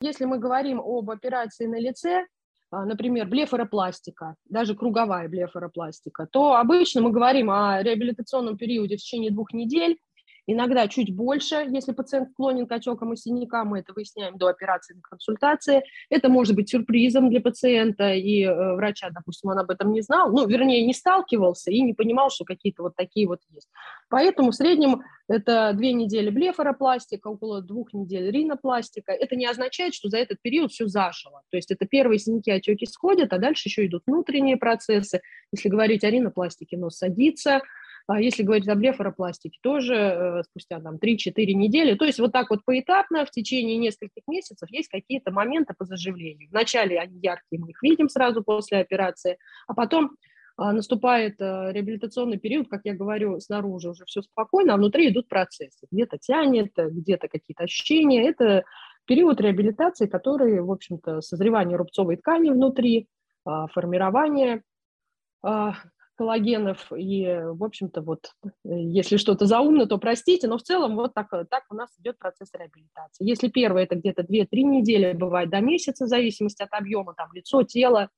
если мы говорим об операции на лице, а, например, блефаропластика, даже круговая блефаропластика, то обычно мы говорим о реабилитационном периоде в течение двух недель, Иногда чуть больше, если пациент склонен к отекам и синякам, мы это выясняем до операции, до консультации. Это может быть сюрпризом для пациента, и э, врача, допустим, он об этом не знал, ну, вернее, не сталкивался и не понимал, что какие-то вот такие вот есть. Поэтому в среднем это две недели блефаропластика, около двух недель ринопластика. Это не означает, что за этот период все зажило. То есть это первые синяки, отеки сходят, а дальше еще идут внутренние процессы. Если говорить о ринопластике, нос садится – если говорить о блефаропластике, тоже э, спустя там 3-4 недели. То есть вот так вот поэтапно в течение нескольких месяцев есть какие-то моменты по заживлению. Вначале они яркие, мы их видим сразу после операции, а потом а, наступает э, реабилитационный период, как я говорю, снаружи уже все спокойно, а внутри идут процессы. Где-то тянет, где-то какие-то ощущения. Это период реабилитации, который, в общем-то, созревание рубцовой ткани внутри, а, формирование коллагенов, и, в общем-то, вот, если что-то заумно, то простите, но в целом вот так, так у нас идет процесс реабилитации. Если первое, это где-то 2-3 недели, бывает до месяца, в зависимости от объема, там, лицо, тело,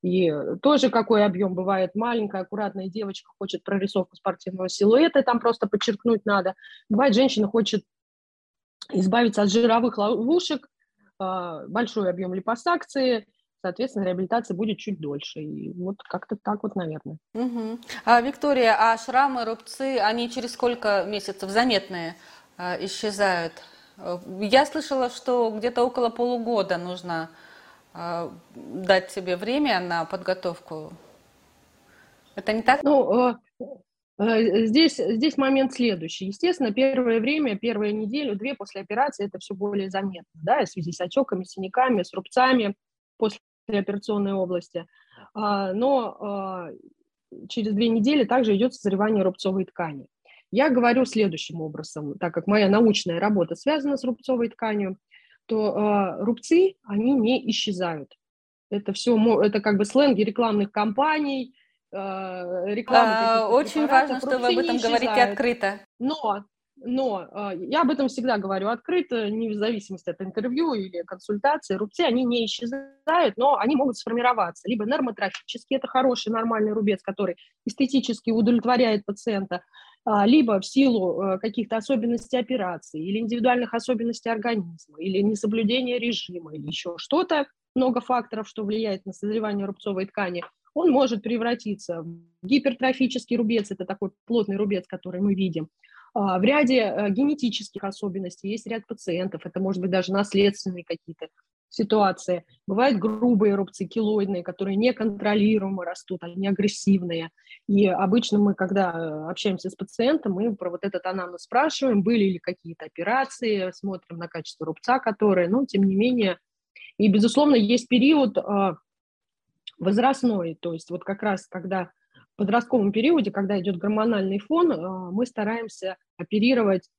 и тоже какой объем бывает. Маленькая, аккуратная девочка хочет прорисовку спортивного силуэта, там просто подчеркнуть надо. Бывает, женщина хочет избавиться от жировых ловушек, а, большой объем липосакции – соответственно, реабилитация будет чуть дольше. И вот как-то так вот, наверное. Угу. А, Виктория, а шрамы, рубцы, они через сколько месяцев заметные а, исчезают? Я слышала, что где-то около полугода нужно а, дать себе время на подготовку. Это не так? Ну, э, э, Здесь, здесь момент следующий. Естественно, первое время, первую неделю, две после операции это все более заметно, да, в связи с отеками, синяками, с рубцами после операционной области. А, но а, через две недели также идет созревание рубцовой ткани. Я говорю следующим образом, так как моя научная работа связана с рубцовой тканью, то э, рубцы, они не исчезают. Это все, это как бы сленги рекламных кампаний, рекламы. А, очень важно, что вы об этом говорите открыто. Но но э, я об этом всегда говорю открыто, не в зависимости от интервью или консультации. Рубцы, они не исчезают, но они могут сформироваться. Либо нормотрофически, это хороший нормальный рубец, который эстетически удовлетворяет пациента, э, либо в силу э, каких-то особенностей операции или индивидуальных особенностей организма, или несоблюдения режима, или еще что-то, много факторов, что влияет на созревание рубцовой ткани, он может превратиться в гипертрофический рубец, это такой плотный рубец, который мы видим, а, в ряде э, генетических особенностей есть ряд пациентов, это может быть даже наследственные какие-то ситуации. Бывают грубые рубцы, килоидные, которые неконтролируемо растут, они агрессивные. И обычно мы, когда э, общаемся с пациентом, мы про вот этот анамнез спрашиваем, были ли какие-то операции, смотрим на качество рубца, которые, но тем не менее. И, безусловно, есть период а, возрастной, то есть вот как раз когда подростковом периоде, когда идет гормональный фон, а, мы стараемся оперировать,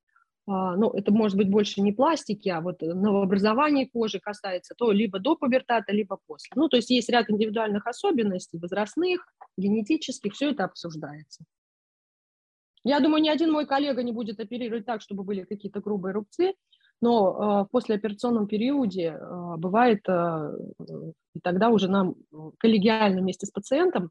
а, ну, это может быть больше не пластики, а вот новообразование кожи касается, то либо до пубертата, либо после. Ну, то есть есть ряд индивидуальных особенностей, возрастных, генетических, все это обсуждается. Я думаю, ни один мой коллега не будет оперировать так, чтобы были какие-то грубые рубцы, но э, в послеоперационном периоде бывает, и тогда уже нам коллегиально вместе с пациентом а,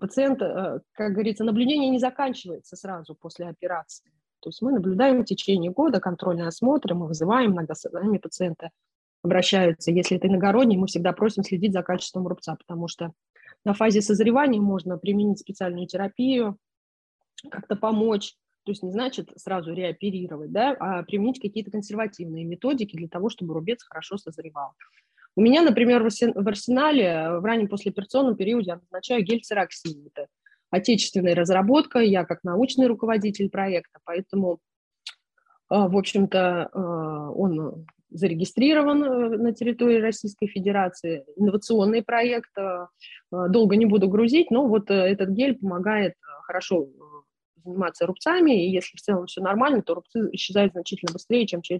пациент, э, как говорится, наблюдение не заканчивается сразу после операции. То есть мы наблюдаем в течение года контрольные осмотры, мы вызываем, иногда с нами пациенты обращаются. Если это иногородний, мы всегда просим следить за качеством рубца, потому что на фазе созревания можно применить специальную терапию, как-то помочь, то есть не значит сразу реоперировать, да, а применить какие-то консервативные методики для того, чтобы рубец хорошо созревал. У меня, например, в арсенале э, в раннем послеоперационном периоде я назначаю гель цероксин. Это отечественная разработка, я как научный руководитель проекта, поэтому, э, в общем-то, э, он зарегистрирован на территории Российской Федерации. Инновационный проект, долго не буду грузить, но вот этот гель помогает хорошо заниматься рубцами, и если в целом все нормально, то рубцы исчезают значительно быстрее, чем через